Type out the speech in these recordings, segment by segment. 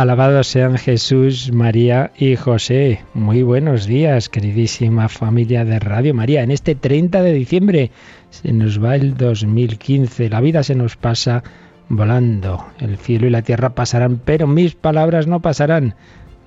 Alabados sean Jesús, María y José. Muy buenos días, queridísima familia de Radio María. En este 30 de diciembre se nos va el 2015. La vida se nos pasa volando. El cielo y la tierra pasarán, pero mis palabras no pasarán.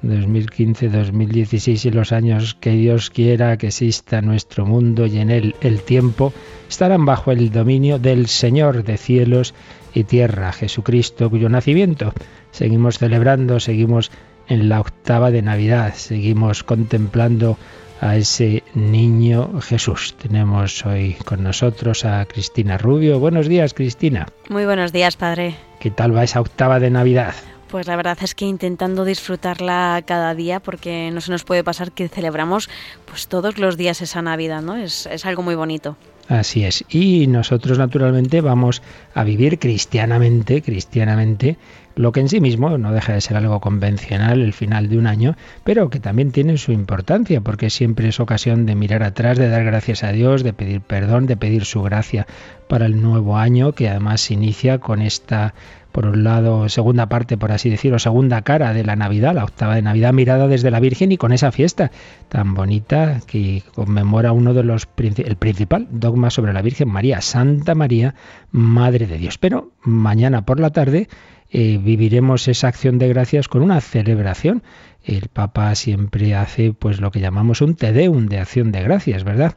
2015, 2016 y los años que Dios quiera que exista nuestro mundo y en él el tiempo estarán bajo el dominio del Señor de cielos y tierra, Jesucristo, cuyo nacimiento seguimos celebrando, seguimos en la octava de Navidad, seguimos contemplando a ese niño Jesús. Tenemos hoy con nosotros a Cristina Rubio. Buenos días, Cristina. Muy buenos días, padre. ¿Qué tal va esa octava de Navidad? Pues la verdad es que intentando disfrutarla cada día, porque no se nos puede pasar que celebramos pues todos los días esa Navidad, ¿no? Es, es algo muy bonito. Así es. Y nosotros naturalmente vamos a vivir cristianamente, cristianamente, lo que en sí mismo no deja de ser algo convencional el final de un año, pero que también tiene su importancia, porque siempre es ocasión de mirar atrás, de dar gracias a Dios, de pedir perdón, de pedir su gracia para el nuevo año, que además inicia con esta por un lado, segunda parte, por así decirlo, segunda cara de la Navidad, la octava de Navidad mirada desde la Virgen y con esa fiesta tan bonita que conmemora uno de los, el principal dogma sobre la Virgen María, Santa María, Madre de Dios. Pero mañana por la tarde eh, viviremos esa acción de gracias con una celebración. El Papa siempre hace pues lo que llamamos un tedeum de acción de gracias, ¿verdad?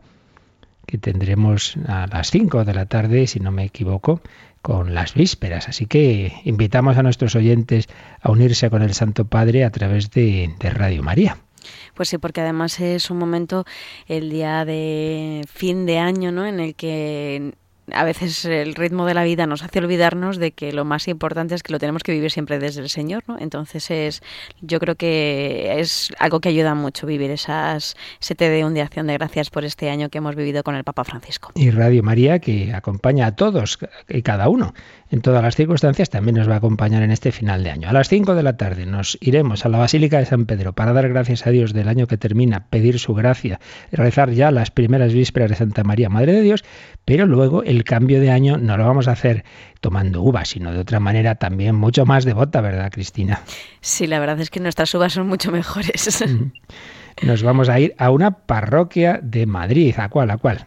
Que tendremos a las 5 de la tarde, si no me equivoco, con las vísperas. Así que invitamos a nuestros oyentes a unirse con el Santo Padre a través de, de Radio María. Pues sí, porque además es un momento, el día de fin de año, ¿no? En el que a veces el ritmo de la vida nos hace olvidarnos de que lo más importante es que lo tenemos que vivir siempre desde el Señor, ¿no? Entonces es, yo creo que es algo que ayuda mucho vivir esas, ese te un de acción de gracias por este año que hemos vivido con el Papa Francisco. Y Radio María que acompaña a todos y cada uno en todas las circunstancias también nos va a acompañar en este final de año. A las 5 de la tarde nos iremos a la Basílica de San Pedro para dar gracias a Dios del año que termina, pedir su gracia, rezar ya las primeras vísperas de Santa María, Madre de Dios, pero luego el cambio de año no lo vamos a hacer tomando uvas, sino de otra manera también mucho más devota, ¿verdad, Cristina? Sí, la verdad es que nuestras uvas son mucho mejores. Nos vamos a ir a una parroquia de Madrid. ¿A cuál? ¿A cuál?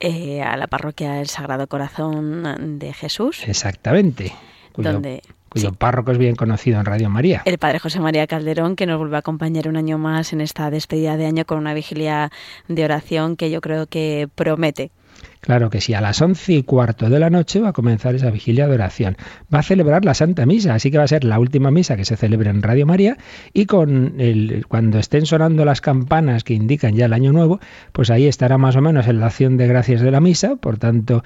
Eh, a la parroquia del Sagrado Corazón de Jesús. Exactamente. Cuyo, párroco es bien conocido en Radio María. El padre José María Calderón, que nos vuelve a acompañar un año más en esta despedida de año con una vigilia de oración que yo creo que promete. Claro que sí, a las once y cuarto de la noche va a comenzar esa vigilia de oración. Va a celebrar la Santa Misa, así que va a ser la última misa que se celebre en Radio María y con el, cuando estén sonando las campanas que indican ya el año nuevo, pues ahí estará más o menos en la acción de gracias de la misa, por tanto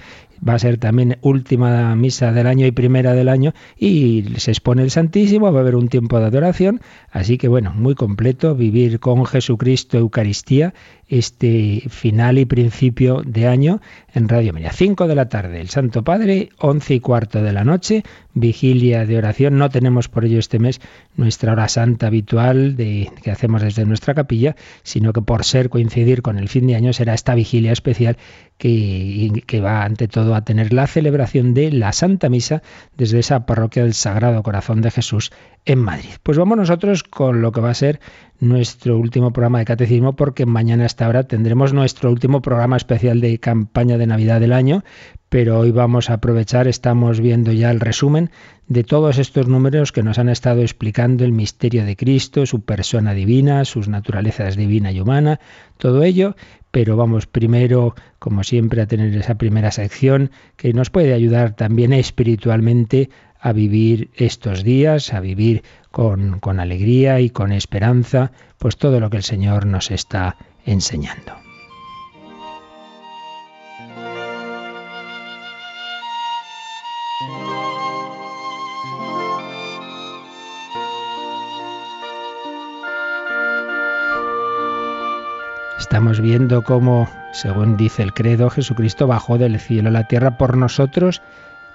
va a ser también última misa del año y primera del año y se expone el Santísimo, va a haber un tiempo de adoración, así que bueno, muy completo, vivir con Jesucristo Eucaristía este final y principio de año en Radio María. 5 de la tarde, el Santo Padre, 11 y cuarto de la noche, vigilia de oración. No tenemos por ello este mes nuestra hora santa habitual de, que hacemos desde nuestra capilla, sino que por ser coincidir con el fin de año será esta vigilia especial que, que va ante todo a tener la celebración de la Santa Misa desde esa parroquia del Sagrado Corazón de Jesús en Madrid. Pues vamos nosotros con lo que va a ser nuestro último programa de catecismo porque mañana a esta hora tendremos nuestro último programa especial de campaña de Navidad del año, pero hoy vamos a aprovechar, estamos viendo ya el resumen de todos estos números que nos han estado explicando el misterio de Cristo, su persona divina, sus naturalezas divina y humana, todo ello, pero vamos primero, como siempre, a tener esa primera sección que nos puede ayudar también espiritualmente a vivir estos días, a vivir con, con alegría y con esperanza, pues todo lo que el Señor nos está enseñando. Estamos viendo cómo, según dice el credo, Jesucristo bajó del cielo a la tierra por nosotros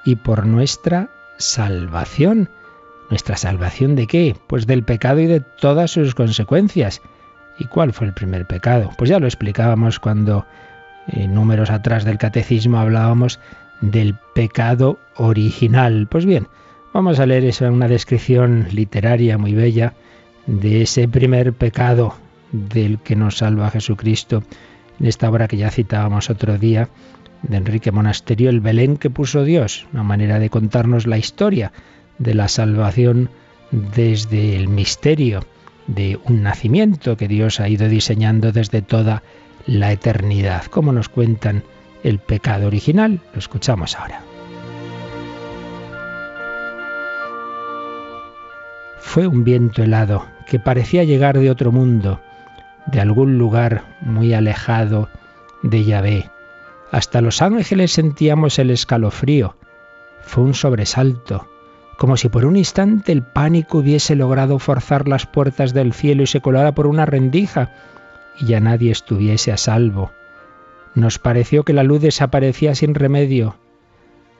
y por nuestra salvación. ¿Nuestra salvación de qué? Pues del pecado y de todas sus consecuencias. ¿Y cuál fue el primer pecado? Pues ya lo explicábamos cuando en eh, números atrás del catecismo hablábamos del pecado original. Pues bien, vamos a leer esa una descripción literaria muy bella de ese primer pecado del que nos salva Jesucristo en esta obra que ya citábamos otro día de Enrique Monasterio, el Belén que puso Dios, una manera de contarnos la historia de la salvación desde el misterio de un nacimiento que Dios ha ido diseñando desde toda la eternidad, como nos cuentan el pecado original. Lo escuchamos ahora. Fue un viento helado que parecía llegar de otro mundo, de algún lugar muy alejado de Yahvé. Hasta los ángeles sentíamos el escalofrío. Fue un sobresalto, como si por un instante el pánico hubiese logrado forzar las puertas del cielo y se colara por una rendija y ya nadie estuviese a salvo. Nos pareció que la luz desaparecía sin remedio.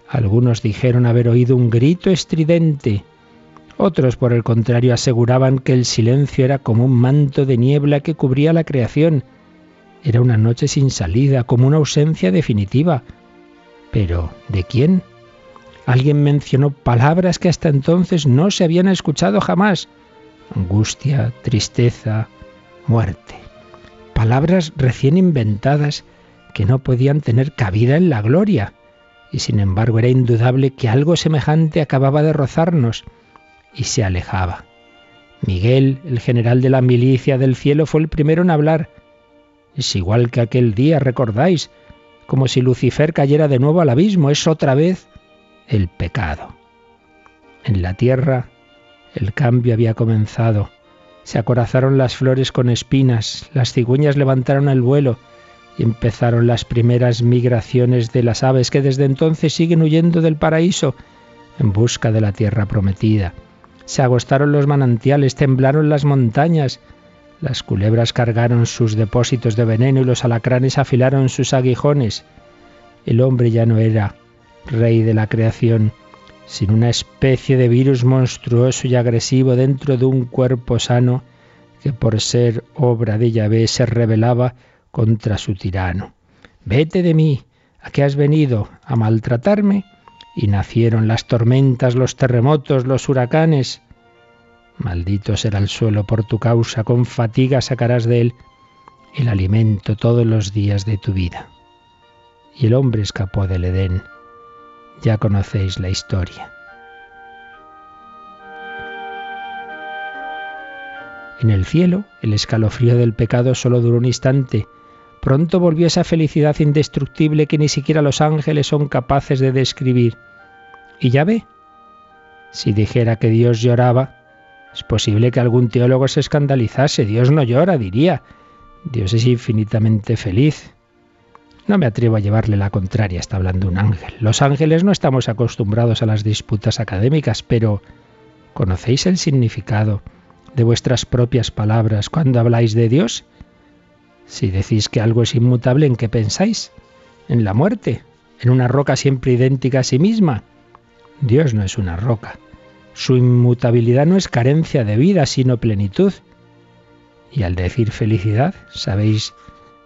Algunos dijeron haber oído un grito estridente. Otros, por el contrario, aseguraban que el silencio era como un manto de niebla que cubría la creación. Era una noche sin salida, como una ausencia definitiva. Pero, ¿de quién? Alguien mencionó palabras que hasta entonces no se habían escuchado jamás. Angustia, tristeza, muerte. Palabras recién inventadas que no podían tener cabida en la gloria. Y sin embargo era indudable que algo semejante acababa de rozarnos y se alejaba. Miguel, el general de la milicia del cielo, fue el primero en hablar. Es igual que aquel día, recordáis, como si Lucifer cayera de nuevo al abismo, es otra vez el pecado. En la tierra el cambio había comenzado. Se acorazaron las flores con espinas, las cigüeñas levantaron el vuelo, y empezaron las primeras migraciones de las aves que desde entonces siguen huyendo del paraíso en busca de la tierra prometida. Se agostaron los manantiales, temblaron las montañas, las culebras cargaron sus depósitos de veneno y los alacranes afilaron sus aguijones. El hombre ya no era rey de la creación, sino una especie de virus monstruoso y agresivo dentro de un cuerpo sano que por ser obra de Yahvé se rebelaba contra su tirano. Vete de mí, ¿a qué has venido? ¿A maltratarme? Y nacieron las tormentas, los terremotos, los huracanes. Maldito será el suelo por tu causa, con fatiga sacarás de él el alimento todos los días de tu vida. Y el hombre escapó del Edén. Ya conocéis la historia. En el cielo, el escalofrío del pecado solo duró un instante, Pronto volvió esa felicidad indestructible que ni siquiera los ángeles son capaces de describir. Y ya ve, si dijera que Dios lloraba, es posible que algún teólogo se escandalizase. Dios no llora, diría. Dios es infinitamente feliz. No me atrevo a llevarle la contraria, está hablando un ángel. Los ángeles no estamos acostumbrados a las disputas académicas, pero ¿conocéis el significado de vuestras propias palabras cuando habláis de Dios? Si decís que algo es inmutable, ¿en qué pensáis? ¿En la muerte? ¿En una roca siempre idéntica a sí misma? Dios no es una roca. Su inmutabilidad no es carencia de vida, sino plenitud. Y al decir felicidad, ¿sabéis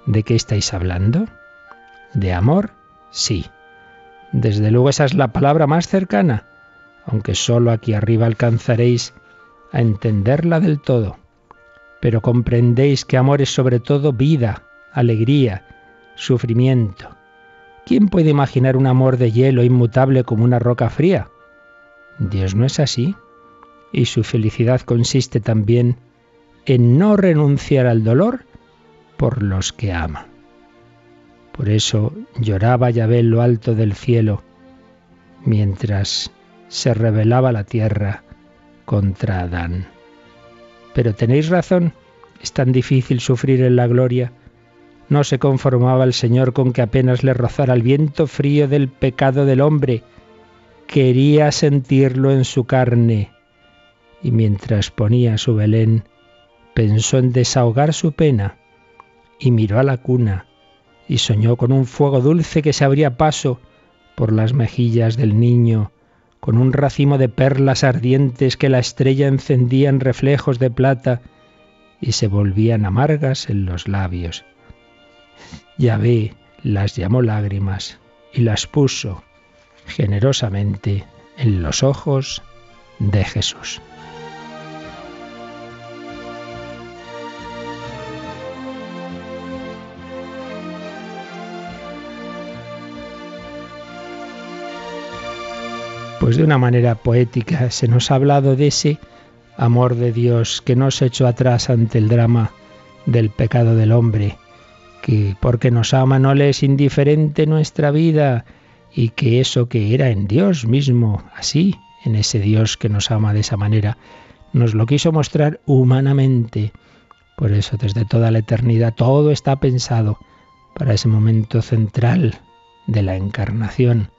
de qué estáis hablando? ¿De amor? Sí. Desde luego esa es la palabra más cercana, aunque solo aquí arriba alcanzaréis a entenderla del todo pero comprendéis que amor es sobre todo vida, alegría, sufrimiento. ¿Quién puede imaginar un amor de hielo inmutable como una roca fría? Dios no es así, y su felicidad consiste también en no renunciar al dolor por los que ama. Por eso lloraba Yahvé en lo alto del cielo, mientras se rebelaba la tierra contra Adán. Pero tenéis razón, es tan difícil sufrir en la gloria. No se conformaba el Señor con que apenas le rozara el viento frío del pecado del hombre. Quería sentirlo en su carne. Y mientras ponía su Belén, pensó en desahogar su pena y miró a la cuna y soñó con un fuego dulce que se abría paso por las mejillas del niño, con un racimo de perlas ardientes que la estrella encendía en reflejos de plata y se volvían amargas en los labios. Yahvé las llamó lágrimas y las puso generosamente en los ojos de Jesús. Pues de una manera poética se nos ha hablado de ese amor de Dios que no se echó atrás ante el drama del pecado del hombre, que porque nos ama no le es indiferente nuestra vida y que eso que era en Dios mismo, así, en ese Dios que nos ama de esa manera, nos lo quiso mostrar humanamente. Por eso desde toda la eternidad todo está pensado para ese momento central de la encarnación,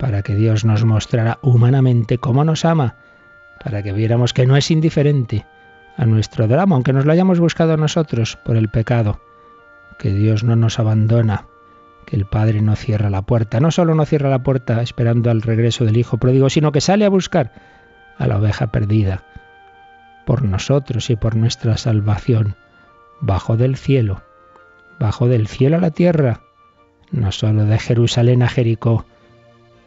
para que Dios nos mostrara humanamente cómo nos ama, para que viéramos que no es indiferente a nuestro drama, aunque nos lo hayamos buscado nosotros por el pecado, que Dios no nos abandona, que el Padre no cierra la puerta, no solo no cierra la puerta esperando al regreso del Hijo pródigo, sino que sale a buscar a la oveja perdida, por nosotros y por nuestra salvación, bajo del cielo, bajo del cielo a la tierra, no solo de Jerusalén a Jericó,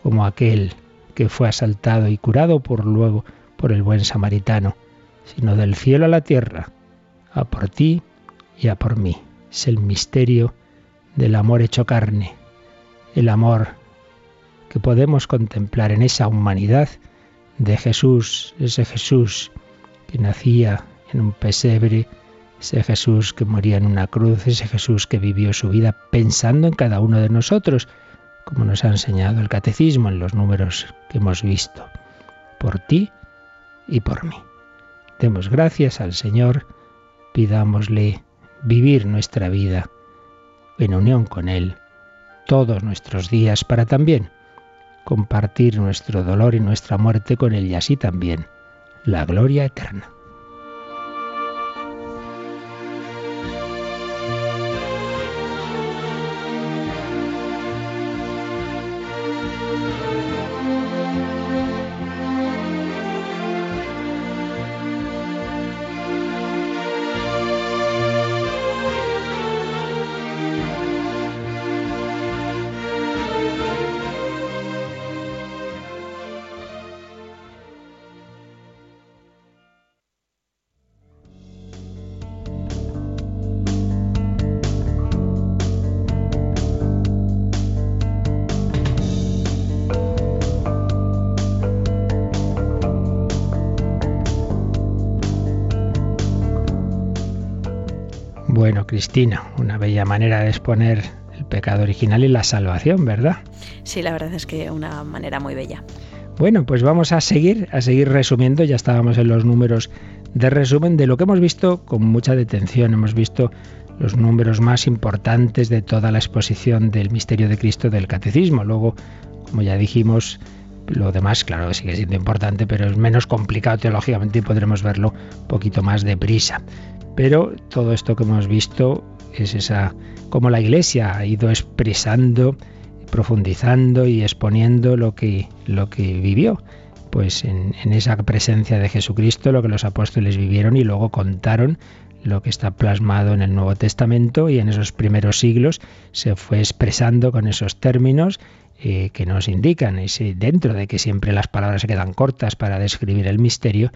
como aquel que fue asaltado y curado por luego por el buen samaritano, sino del cielo a la tierra, a por ti y a por mí. Es el misterio del amor hecho carne, el amor que podemos contemplar en esa humanidad de Jesús, ese Jesús que nacía en un pesebre, ese Jesús que moría en una cruz, ese Jesús que vivió su vida pensando en cada uno de nosotros, como nos ha enseñado el catecismo en los números que hemos visto. Por ti y por mí. Demos gracias al Señor, pidámosle vivir nuestra vida en unión con Él todos nuestros días para también compartir nuestro dolor y nuestra muerte con Él y así también la gloria eterna. Cristina, una bella manera de exponer el pecado original y la salvación, ¿verdad? Sí, la verdad es que una manera muy bella. Bueno, pues vamos a seguir, a seguir resumiendo, ya estábamos en los números de resumen de lo que hemos visto con mucha detención. Hemos visto los números más importantes de toda la exposición del misterio de Cristo del catecismo. Luego, como ya dijimos, lo demás, claro, sigue siendo importante, pero es menos complicado teológicamente y podremos verlo un poquito más deprisa. Pero todo esto que hemos visto es esa cómo la Iglesia ha ido expresando, profundizando y exponiendo lo que, lo que vivió. Pues en, en esa presencia de Jesucristo, lo que los apóstoles vivieron y luego contaron lo que está plasmado en el Nuevo Testamento y en esos primeros siglos se fue expresando con esos términos eh, que nos indican, ese, dentro de que siempre las palabras se quedan cortas para describir el misterio,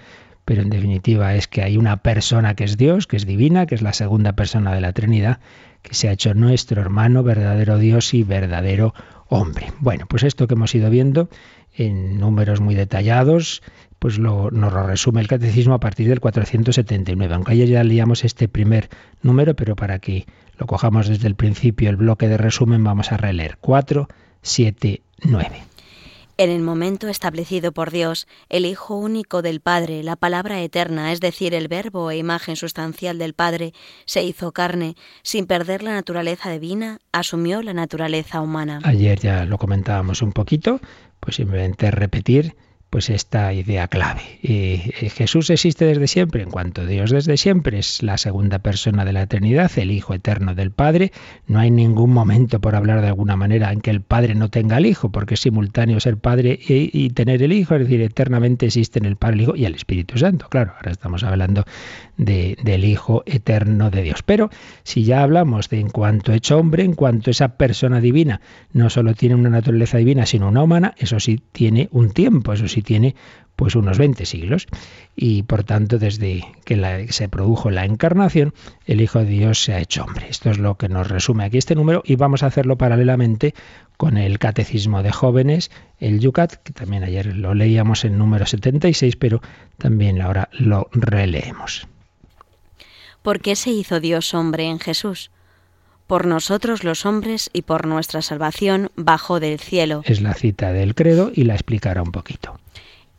pero en definitiva es que hay una persona que es Dios, que es divina, que es la segunda persona de la Trinidad, que se ha hecho nuestro hermano, verdadero Dios y verdadero hombre. Bueno, pues esto que hemos ido viendo en números muy detallados, pues lo, nos lo resume el catecismo a partir del 479. Aunque ayer ya leíamos este primer número, pero para que lo cojamos desde el principio, el bloque de resumen, vamos a releer 4, 7, 9. En el momento establecido por Dios, el Hijo único del Padre, la palabra eterna, es decir, el verbo e imagen sustancial del Padre, se hizo carne, sin perder la naturaleza divina, asumió la naturaleza humana. Ayer ya lo comentábamos un poquito, pues simplemente repetir pues esta idea clave. Jesús existe desde siempre, en cuanto Dios desde siempre es la segunda persona de la eternidad, el Hijo eterno del Padre. No hay ningún momento, por hablar de alguna manera, en que el Padre no tenga el Hijo, porque es simultáneo ser Padre y, tener el Hijo, es decir, eternamente existen el Padre, el Hijo y el Espíritu Santo. Claro, ahora estamos hablando del Hijo eterno de Dios. Pero si ya hablamos de en cuanto hecho hombre, en cuanto esa persona divina no solo tiene una naturaleza divina, sino una humana, eso sí tiene un tiempo, eso sí tiene pues unos 20 siglos y por tanto desde que se produjo la encarnación el Hijo de Dios se ha hecho hombre. Esto es lo que nos resume aquí este número y vamos a hacerlo paralelamente con el Catecismo de Jóvenes, el Yucat, que también ayer lo leíamos en número 76, pero también ahora lo releemos. ¿Por qué se hizo Dios hombre en Jesús? Por nosotros los hombres y por nuestra salvación bajó del cielo. Es la cita del credo y la explicará un poquito.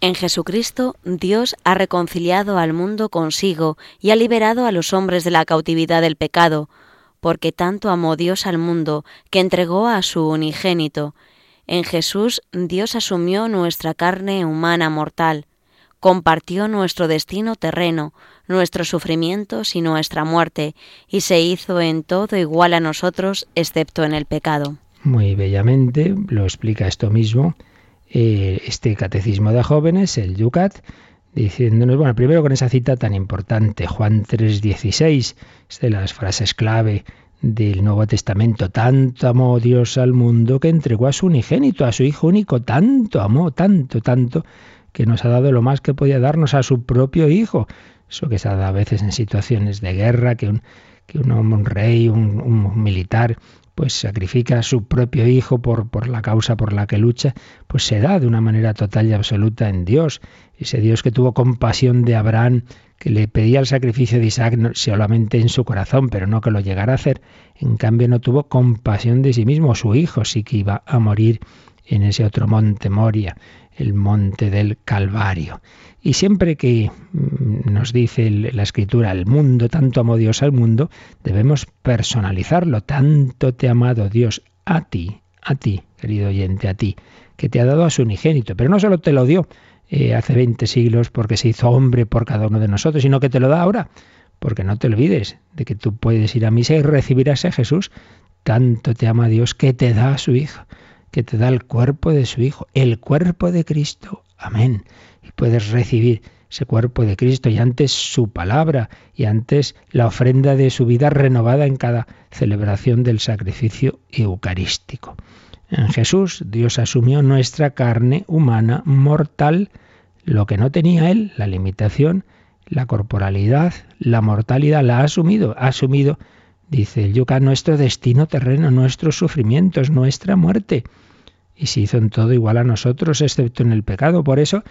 En Jesucristo Dios ha reconciliado al mundo consigo y ha liberado a los hombres de la cautividad del pecado, porque tanto amó Dios al mundo que entregó a su unigénito. En Jesús Dios asumió nuestra carne humana mortal, compartió nuestro destino terreno, nuestros sufrimientos y nuestra muerte, y se hizo en todo igual a nosotros, excepto en el pecado. Muy bellamente lo explica esto mismo eh, este catecismo de jóvenes, el Yucat, diciéndonos, bueno, primero con esa cita tan importante, Juan 3:16, es de las frases clave del Nuevo Testamento, tanto amó Dios al mundo que entregó a su unigénito, a su Hijo único, tanto amó, tanto, tanto, que nos ha dado lo más que podía darnos a su propio Hijo. Eso que se dado a veces en situaciones de guerra, que un, que un, rey, un, un militar, pues sacrifica a su propio hijo por, por la causa por la que lucha, pues se da de una manera total y absoluta en Dios. Ese Dios que tuvo compasión de Abraham, que le pedía el sacrificio de Isaac solamente en su corazón, pero no que lo llegara a hacer, en cambio no tuvo compasión de sí mismo, su hijo sí que iba a morir en ese otro monte Moria, el monte del Calvario. Y siempre que mm, nos dice la escritura, el mundo, tanto amó Dios al mundo, debemos personalizarlo. Tanto te ha amado Dios a ti, a ti, querido oyente, a ti, que te ha dado a su unigénito. Pero no solo te lo dio eh, hace 20 siglos porque se hizo hombre por cada uno de nosotros, sino que te lo da ahora. Porque no te olvides de que tú puedes ir a misa y recibir a ese Jesús. Tanto te ama Dios que te da a su Hijo, que te da el cuerpo de su Hijo, el cuerpo de Cristo. Amén y puedes recibir ese cuerpo de Cristo y antes su palabra y antes la ofrenda de su vida renovada en cada celebración del sacrificio eucarístico. En Jesús Dios asumió nuestra carne humana mortal, lo que no tenía Él, la limitación, la corporalidad, la mortalidad, la ha asumido, ha asumido, dice el Yuca, nuestro destino terreno, nuestros sufrimientos, nuestra muerte. Y se hizo en todo igual a nosotros, excepto en el pecado. Por eso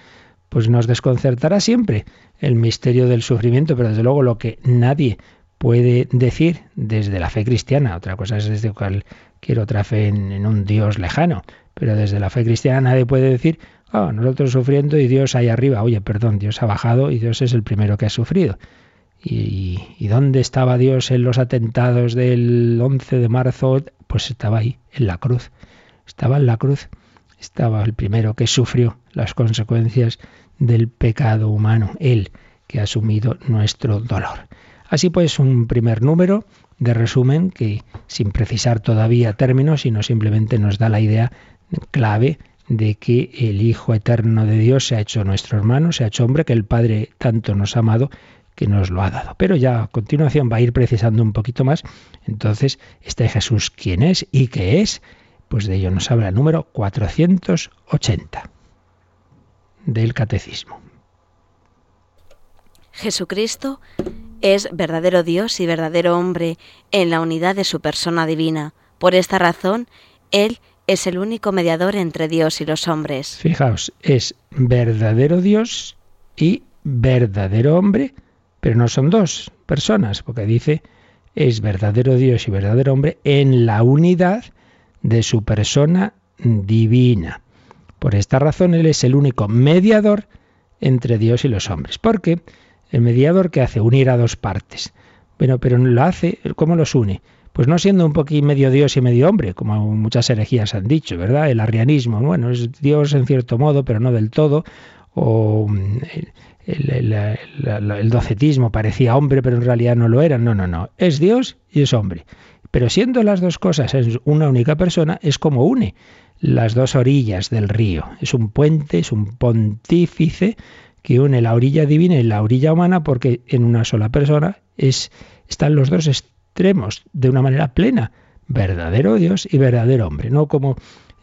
pues nos desconcertará siempre el misterio del sufrimiento, pero desde luego lo que nadie puede decir desde la fe cristiana, otra cosa es desde cualquier otra fe en, un Dios lejano, pero desde la fe cristiana nadie puede decir, oh, nosotros sufriendo y Dios ahí arriba, oye, perdón, Dios ha bajado y Dios es el primero que ha sufrido. ¿Y, y dónde estaba Dios en los atentados del 11 de marzo? Pues estaba ahí, en la cruz. Estaba en la cruz. Estaba el primero que sufrió las consecuencias del pecado humano, Él que ha asumido nuestro dolor. Así pues, un primer número de resumen que, sin precisar todavía términos, sino simplemente nos da la idea clave de que el Hijo Eterno de Dios se ha hecho nuestro hermano, se ha hecho hombre, que el Padre tanto nos ha amado, que nos lo ha dado. Pero ya a continuación va a ir precisando un poquito más. Entonces, este Jesús, ¿quién es y qué es? Pues de ello nos habla el número 480 del Catecismo. Jesucristo es verdadero Dios y verdadero hombre en la unidad de su persona divina. Por esta razón, Él es el único mediador entre Dios y los hombres. Fijaos, es verdadero Dios y verdadero hombre, pero no son dos personas, porque dice es verdadero Dios y verdadero hombre en la unidad de su persona divina. Por esta razón Él es el único mediador entre Dios y los hombres. Porque el mediador que hace unir a dos partes. Bueno, pero lo hace, ¿cómo los une? pues no siendo un poquito medio Dios y medio hombre, como muchas herejías han dicho, ¿verdad? El arrianismo, bueno, es Dios en cierto modo, pero no del todo, o mm, el, el, docetismo parecía hombre, pero en realidad no lo era. No, no, no. Es Dios y es hombre. Pero siendo las dos cosas en una única persona, es como une las dos orillas del río. Es un puente, es un pontífice que une la orilla divina y la orilla humana porque en una sola persona es, están los dos extremos de una manera plena, verdadero Dios y verdadero hombre, no como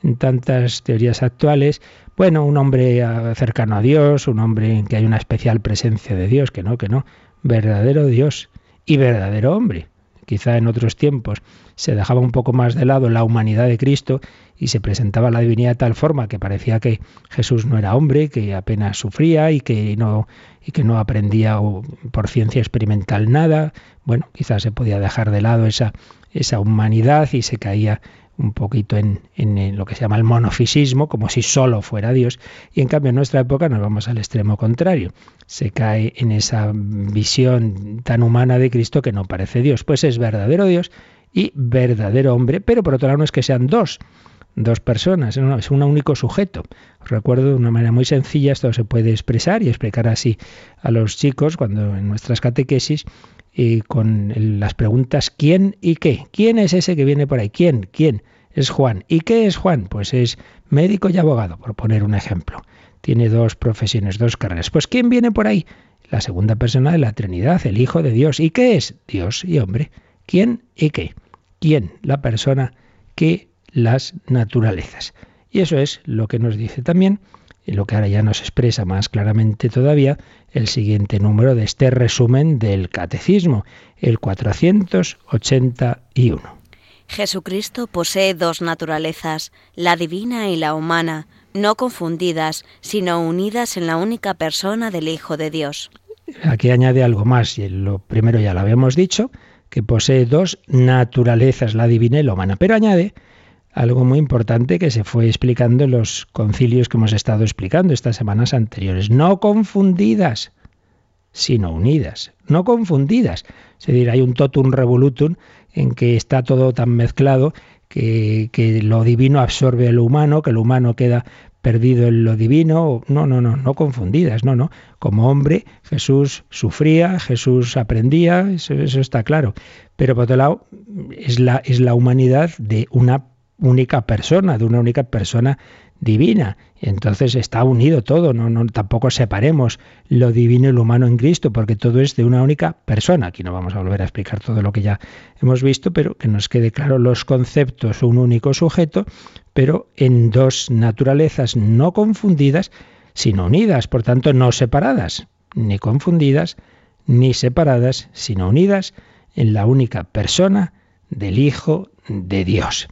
en tantas teorías actuales, bueno, un hombre cercano a Dios, un hombre en que hay una especial presencia de Dios, que no, que no, verdadero Dios y verdadero hombre. Quizá en otros tiempos se dejaba un poco más de lado la humanidad de Cristo y se presentaba la divinidad de tal forma que parecía que Jesús no era hombre, que apenas sufría y que no y que no aprendía por ciencia experimental nada. Bueno, quizás se podía dejar de lado esa esa humanidad y se caía un poquito en, en, lo que se llama el monofisismo, como si solo fuera Dios, y en cambio en nuestra época nos vamos al extremo contrario. Se cae en esa visión tan humana de Cristo que no parece Dios, pues es verdadero Dios y verdadero hombre, pero por otro lado no es que sean dos, dos personas, es un único sujeto. Os recuerdo de una manera muy sencilla, esto se puede expresar y explicar así a los chicos cuando en nuestras catequesis y con las preguntas ¿quién y qué? ¿Quién es ese que viene por ahí? ¿Quién? ¿Quién? Es Juan. ¿Y qué es Juan? Pues es médico y abogado, por poner un ejemplo. Tiene dos profesiones, dos carreras. Pues ¿quién viene por ahí? La segunda persona de la Trinidad, el Hijo de Dios. ¿Y qué es? Dios y hombre. ¿Quién y qué? ¿Quién? La persona que las naturalezas. Y eso es lo que nos dice también lo que ahora ya nos expresa más claramente todavía el siguiente número de este resumen del Catecismo, el 481. Jesucristo posee dos naturalezas, la divina y la humana, no confundidas, sino unidas en la única persona del Hijo de Dios. Aquí añade algo más, y lo primero ya lo habíamos dicho, que posee dos naturalezas, la divina y la humana, pero añade algo muy importante que se fue explicando en los concilios que hemos estado explicando estas semanas anteriores. No confundidas, sino unidas. No confundidas. Es decir, hay un totum revolutum en que está todo tan mezclado que, que lo divino absorbe lo humano, que lo humano queda perdido en lo divino. No, no, no, no confundidas, no, no. Como hombre, Jesús sufría, Jesús aprendía, eso, eso está claro. Pero por otro lado, es la, es la humanidad de una única persona, de una única persona divina. Entonces está unido todo, no, no, tampoco separemos lo divino y lo humano en Cristo, porque todo es de una única persona. Aquí no vamos a volver a explicar todo lo que ya hemos visto, pero que nos quede claro los conceptos, un único sujeto, pero en dos naturalezas no confundidas, sino unidas, por tanto no separadas, ni confundidas, ni separadas, sino unidas en la única persona del Hijo de Dios.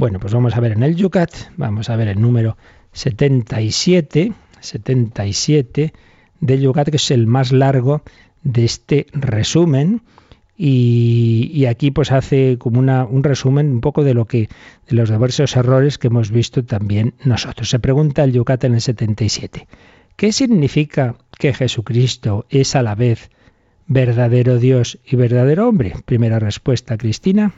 Bueno, pues vamos a ver en el Yucat, vamos a ver el número 77, 77 del Yucat, que es el más largo de este resumen. Y, aquí pues hace como un resumen un poco de lo que de los diversos errores que hemos visto también nosotros. Se pregunta el Yucat en el 77. ¿Qué significa que Jesucristo es a la vez verdadero Dios y verdadero hombre? Primera respuesta, Cristina.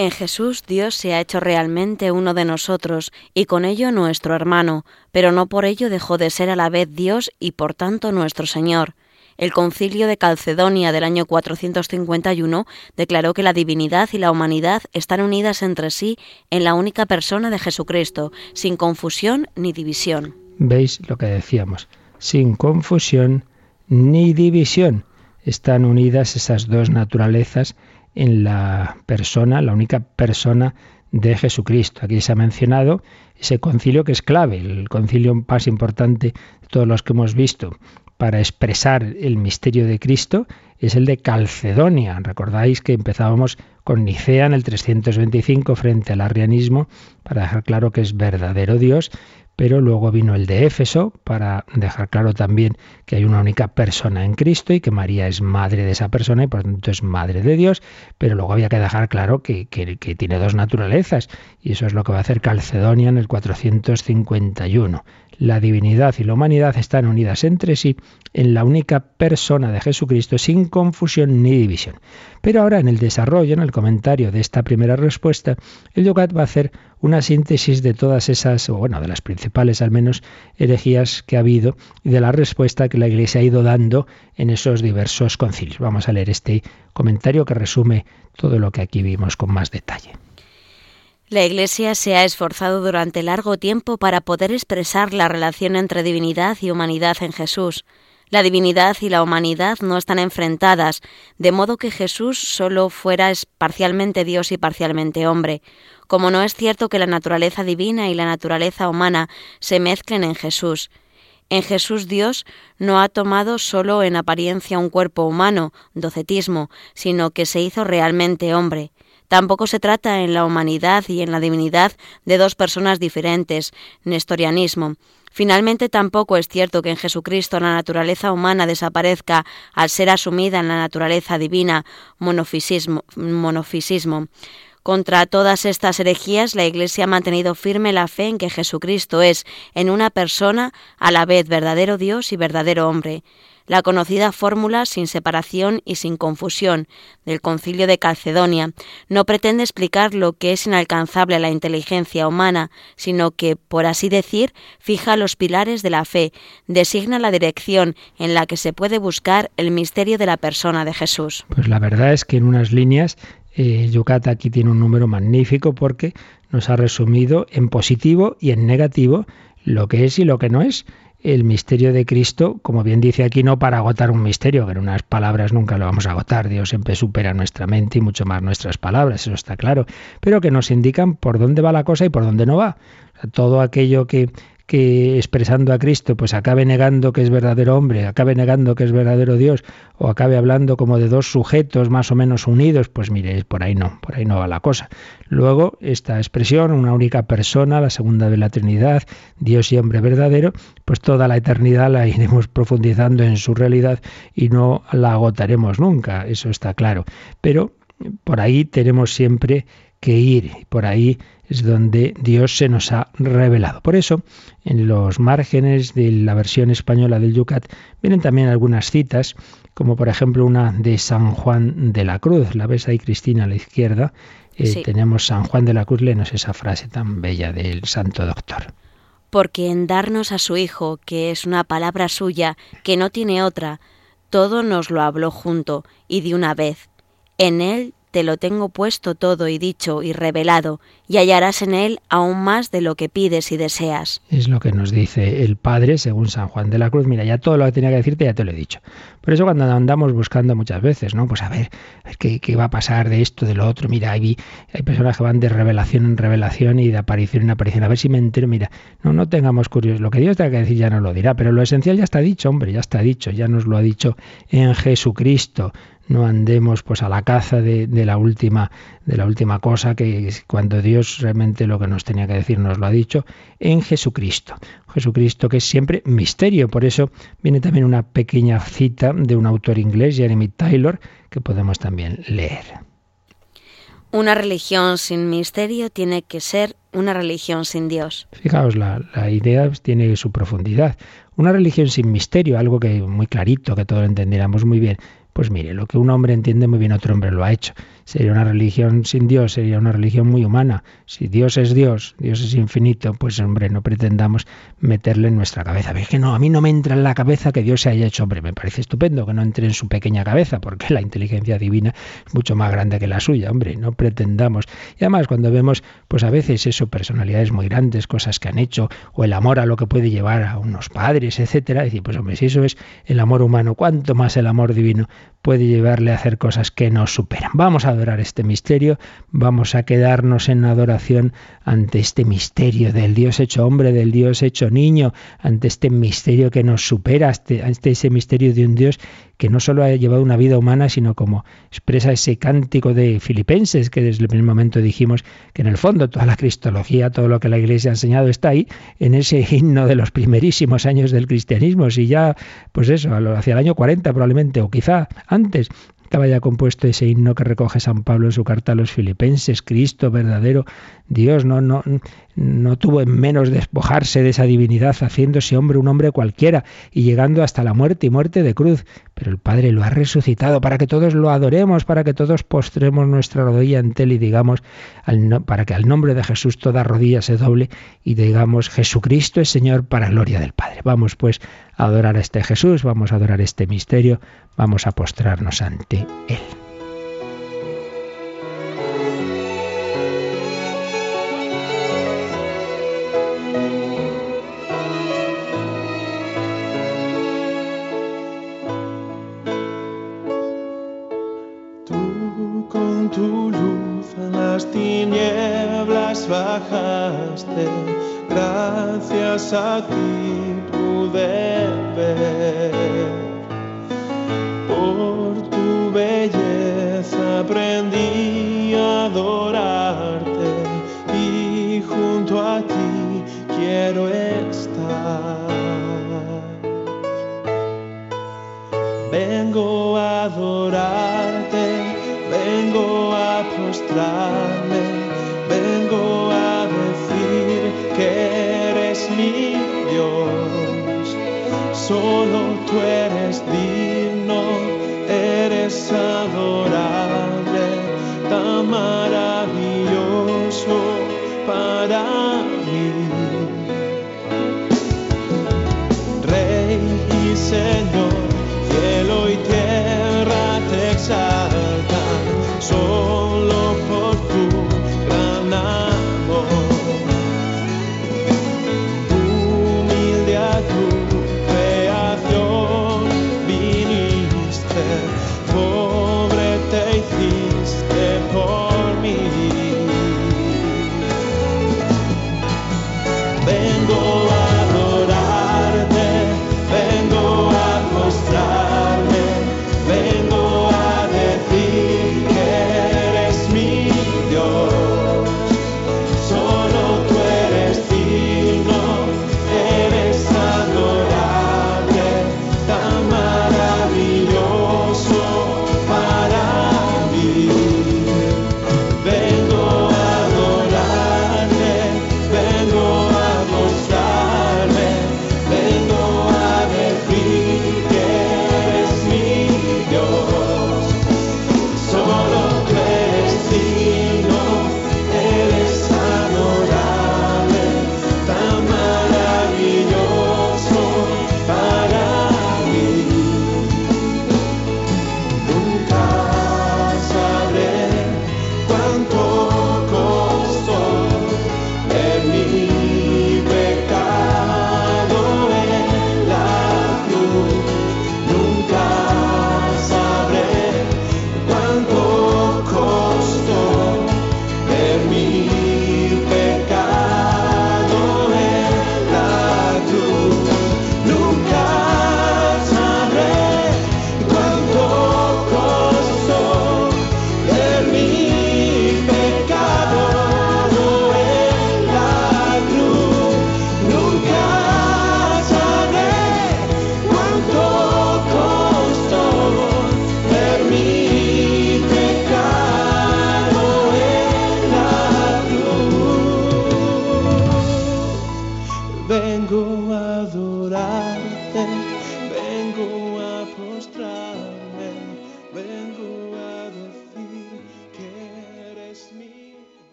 En Jesús Dios se ha hecho realmente uno de nosotros y con ello nuestro hermano, pero no por ello dejó de ser a la vez Dios y por tanto nuestro Señor. El concilio de Calcedonia del año 451 declaró que la divinidad y la humanidad están unidas entre sí en la única persona de Jesucristo, sin confusión ni división. ¿Veis lo que decíamos? Sin confusión ni división. Están unidas esas dos naturalezas en la persona, la única persona de Jesucristo. Aquí se ha mencionado ese concilio que es clave, el concilio más importante de todos los que hemos visto para expresar el misterio de Cristo es el de Calcedonia. Recordáis que empezábamos con Nicea en el 325 frente al arrianismo para dejar claro que es verdadero Dios, pero luego vino el de Éfeso para dejar claro también que hay una única persona en Cristo y que María es madre de esa persona y por tanto es madre de Dios, pero luego había que dejar claro que, que, que tiene dos naturalezas y eso es lo que va a hacer Calcedonia en el 451 la divinidad y la humanidad están unidas entre sí en la única persona de Jesucristo sin confusión ni división. Pero ahora en el desarrollo, en el comentario de esta primera respuesta, el Yogat va a hacer una síntesis de todas esas, o bueno, de las principales al menos, herejías que ha habido y de la respuesta que la Iglesia ha ido dando en esos diversos concilios. Vamos a leer este comentario que resume todo lo que aquí vimos con más detalle. La Iglesia se ha esforzado durante largo tiempo para poder expresar la relación entre divinidad y humanidad en Jesús. La divinidad y la humanidad no están enfrentadas, de modo que Jesús solo fuera parcialmente Dios y parcialmente hombre, como no es cierto que la naturaleza divina y la naturaleza humana se mezclen en Jesús. En Jesús Dios no ha tomado solo en apariencia un cuerpo humano, docetismo, sino que se hizo realmente hombre. Tampoco se trata en la humanidad y en la divinidad de dos personas diferentes, nestorianismo. Finalmente tampoco es cierto que en Jesucristo la naturaleza humana desaparezca al ser asumida en la naturaleza divina, monofisismo. monofisismo. Contra todas estas herejías, la Iglesia ha mantenido firme la fe en que Jesucristo es, en una persona, a la vez verdadero Dios y verdadero hombre la conocida fórmula sin separación y sin confusión del concilio de Calcedonia no pretende explicar lo que es inalcanzable a la inteligencia humana, sino que, por así decir, fija los pilares de la fe, designa la dirección en la que se puede buscar el misterio de la persona de Jesús. Pues la verdad es que en unas líneas eh, aquí tiene un número magnífico porque nos ha resumido en positivo y en negativo lo que es y lo que no es el misterio de Cristo, como bien dice aquí, no para agotar un misterio, que en unas palabras nunca lo vamos a agotar, Dios siempre supera nuestra mente y mucho más nuestras palabras, eso está claro, pero que nos indican por dónde va la cosa y por dónde no va. Todo aquello que que expresando a Cristo pues acabe negando que es verdadero hombre, acabe negando que es verdadero Dios, o acabe hablando como de dos sujetos más o menos unidos, pues mire, por ahí no, por ahí no va la cosa. Luego, esta expresión, una única persona, la segunda de la Trinidad, Dios y hombre verdadero, pues toda la eternidad la iremos profundizando en su realidad y no la agotaremos nunca, eso está claro. Pero por ahí tenemos siempre que ir, por ahí es donde Dios se nos ha revelado. Por eso, en los márgenes de la versión española del Yucat vienen también algunas citas, como por ejemplo una de San Juan de la Cruz. La ves ahí, Cristina, a la izquierda. Eh, tenemos San Juan de la Cruz, lenos esa frase tan bella del Santo Doctor. Porque en darnos a su Hijo, que es una palabra suya, que no tiene otra, todo nos lo habló junto y de una vez. En él te lo tengo puesto todo y dicho y revelado, y hallarás en él aún más de lo que pides y deseas. Es lo que nos dice el Padre, según San Juan de la Cruz. Mira, ya todo lo que tenía que decirte ya te lo he dicho. Por eso cuando andamos buscando muchas veces, ¿no? Pues a ver, qué, qué, va a pasar de esto, de lo otro. Mira, hay, hay personas que van de revelación en revelación y de aparición en aparición. A ver si me entero. Mira, no, no tengamos curiosidad. Lo que Dios tenga que decir ya nos lo dirá, pero lo esencial ya está dicho, hombre, ya está dicho. Ya nos lo ha dicho en Jesucristo no andemos pues a la caza de, la última de la última cosa que cuando Dios realmente lo que nos tenía que decir nos lo ha dicho en Jesucristo. Jesucristo que es siempre misterio, por eso viene también una pequeña cita de un autor inglés, Jeremy Taylor, que podemos también leer. Una religión sin misterio tiene que ser una religión sin Dios. Fijaos, la, la idea tiene su profundidad. Una religión sin misterio, algo que muy clarito, que todos entendiéramos muy bien, pues mire, lo que un hombre entiende muy bien, otro hombre lo ha hecho. Sería una religión sin Dios, sería una religión muy humana. Si Dios es Dios, Dios es infinito, pues hombre, no pretendamos meterle en nuestra cabeza. Es que no, a mí no me entra en la cabeza que Dios se haya hecho hombre. Me parece estupendo que no entre en su pequeña cabeza, porque la inteligencia divina es mucho más grande que la suya, hombre. No pretendamos. Y además, cuando vemos, pues a veces eso, personalidades muy grandes, cosas que han hecho, o el amor a lo que puede llevar a unos padres, etcétera, decir, pues hombre, si eso es el amor humano, ¿cuánto más el amor divino puede llevarle a hacer cosas que nos superan. Vamos a adorar este misterio, vamos a quedarnos en adoración ante este misterio del Dios hecho hombre, del Dios hecho niño, ante este misterio que nos supera, ante, ese misterio de un Dios que no solo ha llevado una vida humana, sino como expresa ese cántico de Filipenses, que desde el primer momento dijimos que en el fondo toda la cristología, todo lo que la Iglesia ha enseñado está ahí, en ese himno de los primerísimos años del cristianismo, si ya, pues eso, hacia el año 40 probablemente, o quizá antes, estaba ya compuesto ese himno que recoge San Pablo en su carta a los filipenses, Cristo verdadero Dios, no, no, no tuvo en menos despojarse de esa divinidad, haciéndose hombre, un hombre cualquiera, y llegando hasta la muerte y muerte de cruz. Pero el Padre lo ha resucitado para que todos lo adoremos, para que todos postremos nuestra rodilla ante él y digamos, para que al nombre de Jesús toda rodilla se doble y digamos, Jesucristo es Señor para gloria del Padre. Vamos pues a adorar a este Jesús, vamos a adorar este misterio, vamos a postrarnos ante él. Bajaste, gracias a ti pude ver. Por tu belleza aprendí a adorarte y junto a ti quiero estar. Vengo a adorarte, solo tú eres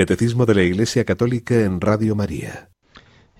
Catecismo de la Iglesia Católica en Radio María.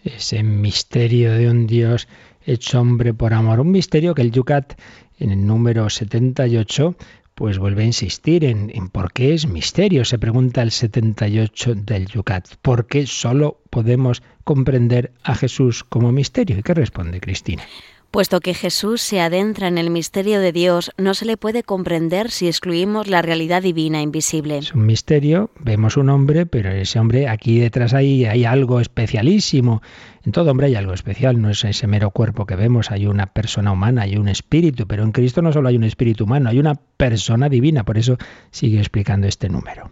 Ese misterio de un Dios hecho hombre por amor. Un misterio que el Yucat, en el número 78, pues vuelve a insistir en, en, por qué es misterio. Se pregunta el 78 del Yucat. ¿Por qué solo podemos comprender a Jesús como misterio? ¿Y qué responde Cristina? Puesto que Jesús se adentra en el misterio de Dios, no se le puede comprender si excluimos la realidad divina invisible. Es un misterio, vemos un hombre, pero ese hombre aquí detrás hay, hay algo especialísimo. En todo hombre hay algo especial, no es ese mero cuerpo que vemos, hay una persona humana, hay un espíritu, pero en Cristo no solo hay un espíritu humano, hay una persona divina, por eso sigue explicando este número.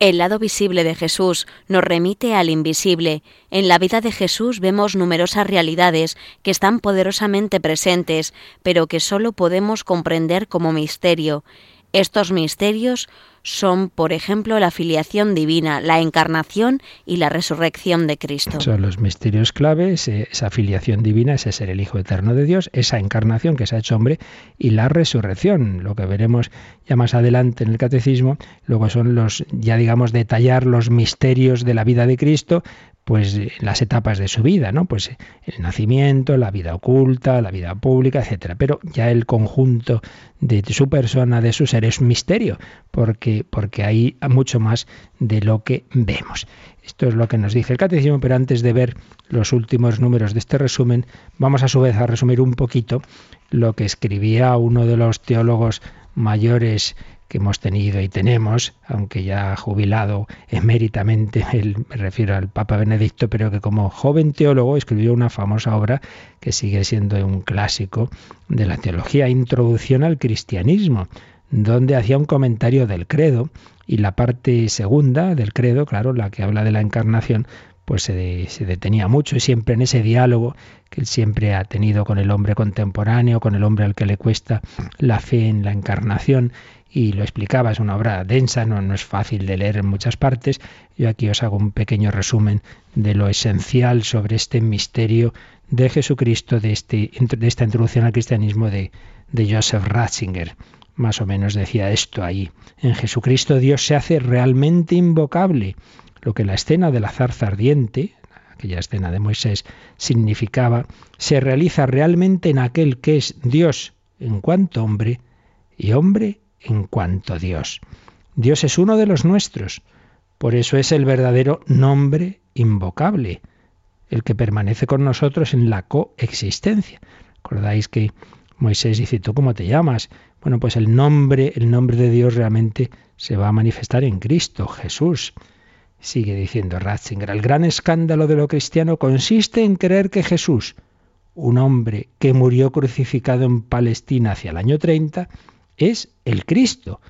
El lado visible de Jesús nos remite al invisible. En la vida de Jesús vemos numerosas realidades que están poderosamente presentes, pero que sólo podemos comprender como misterio. Estos misterios son, por ejemplo, la filiación divina, la encarnación y la resurrección de Cristo. Son los misterios claves, esa filiación divina, ese ser el Hijo eterno de Dios, esa encarnación que se ha hecho hombre y la resurrección, lo que veremos ya más adelante en el catecismo, luego son los, ya digamos, detallar los misterios de la vida de Cristo, pues eh, las etapas de su vida, ¿no? Pues el nacimiento, la vida oculta, la vida pública, etcétera. Pero ya el conjunto de su persona, de su ser, es misterio, porque, porque hay mucho más de lo que vemos. Esto es lo que nos dice el catecismo, pero antes de ver los últimos números de este resumen, vamos a su vez a resumir un poquito lo que escribía uno de los teólogos mayores que hemos tenido y tenemos, aunque ya jubilado eméritamamente, me refiero al Papa Benedicto, pero que como joven teólogo escribió una famosa obra que sigue siendo un clásico de la teología, Introducción al Cristianismo, donde hacía un comentario del credo y la parte segunda del credo, claro, la que habla de la encarnación, pues se, se, detenía mucho y siempre en ese diálogo que él siempre ha tenido con el hombre contemporáneo, con el hombre al que le cuesta la fe en la encarnación y lo explicaba, es una obra densa, no, no es fácil de leer en muchas partes. Yo aquí os hago un pequeño resumen de lo esencial sobre este misterio de Jesucristo, de, este, de esta introducción al cristianismo de, de Joseph Ratzinger. Más o menos decía esto ahí. En Jesucristo Dios se hace realmente invocable. Lo que la escena de la zarza ardiente, aquella escena de Moisés, significaba, se realiza realmente en aquel que es Dios en cuanto hombre y hombre en cuanto Dios. Dios es uno de los nuestros, por eso es el verdadero nombre invocable, el que permanece con nosotros en la coexistencia. ¿Recordáis que Moisés dice, ¿tú cómo te llamas? Bueno, pues el nombre, el nombre de Dios realmente se va a manifestar en Cristo, Jesús. Sigue diciendo Ratzinger, el gran escándalo de lo cristiano consiste en creer que Jesús, un hombre que murió crucificado en Palestina hacia el año 30, es el Cristo,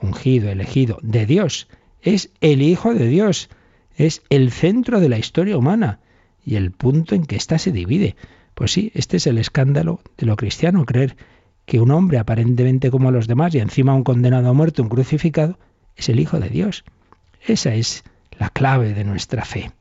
ungido, elegido de Dios, es el Hijo de Dios, es el centro de la historia humana y el punto en que ésta se divide. Pues sí, este es el escándalo de lo cristiano, creer que un hombre aparentemente como los demás y encima un condenado a muerte, un crucificado, es el Hijo de Dios. Esa es la clave de nuestra fe.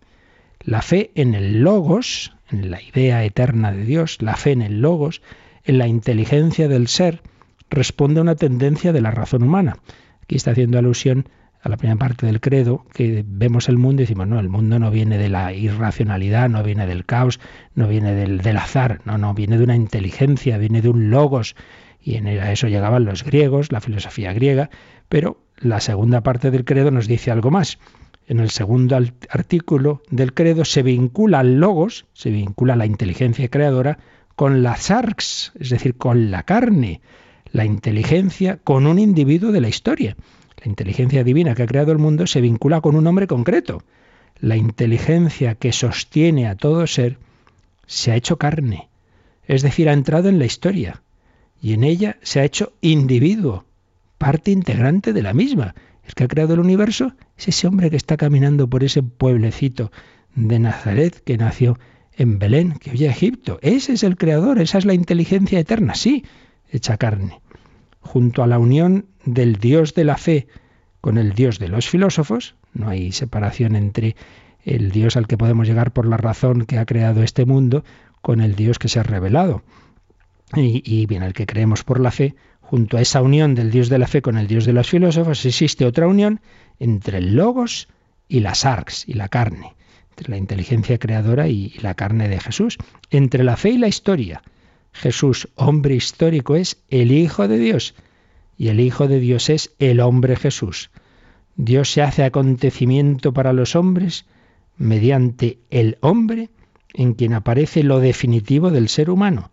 La fe en el logos, en la idea eterna de Dios, la fe en el logos, en la inteligencia del ser, responde a una tendencia de la razón humana. Aquí está haciendo alusión a la primera parte del credo, que vemos el mundo y decimos, no, el mundo no viene de la irracionalidad, no viene del caos, no viene del, azar, no, no, viene de una inteligencia, viene de un logos. Y a eso llegaban los griegos, la filosofía griega, pero la segunda parte del credo nos dice algo más. En el segundo artículo del credo se vincula al logos, se vincula la inteligencia creadora con la sarx, es decir, con la carne la inteligencia con un individuo de la historia. La inteligencia divina que ha creado el mundo se vincula con un hombre concreto. La inteligencia que sostiene a todo ser se ha hecho carne, es decir, ha entrado en la historia y en ella se ha hecho individuo, parte integrante de la misma. El que ha creado el universo es ese hombre que está caminando por ese pueblecito de Nazaret que nació en Belén, que huye a Egipto. Ese es el creador, esa es la inteligencia eterna, sí, hecha carne. Junto a la unión del Dios de la fe con el Dios de los filósofos, no hay separación entre el Dios al que podemos llegar por la razón que ha creado este mundo con el Dios que se ha revelado. Y, bien, el que creemos por la fe, junto a esa unión del Dios de la fe con el Dios de los filósofos, existe otra unión entre el logos y las arcs y la carne, entre la inteligencia creadora y la carne de Jesús, entre la fe y la historia, Jesús, hombre histórico, es el Hijo de Dios y el Hijo de Dios es el hombre Jesús. Dios se hace acontecimiento para los hombres mediante el hombre en quien aparece lo definitivo del ser humano.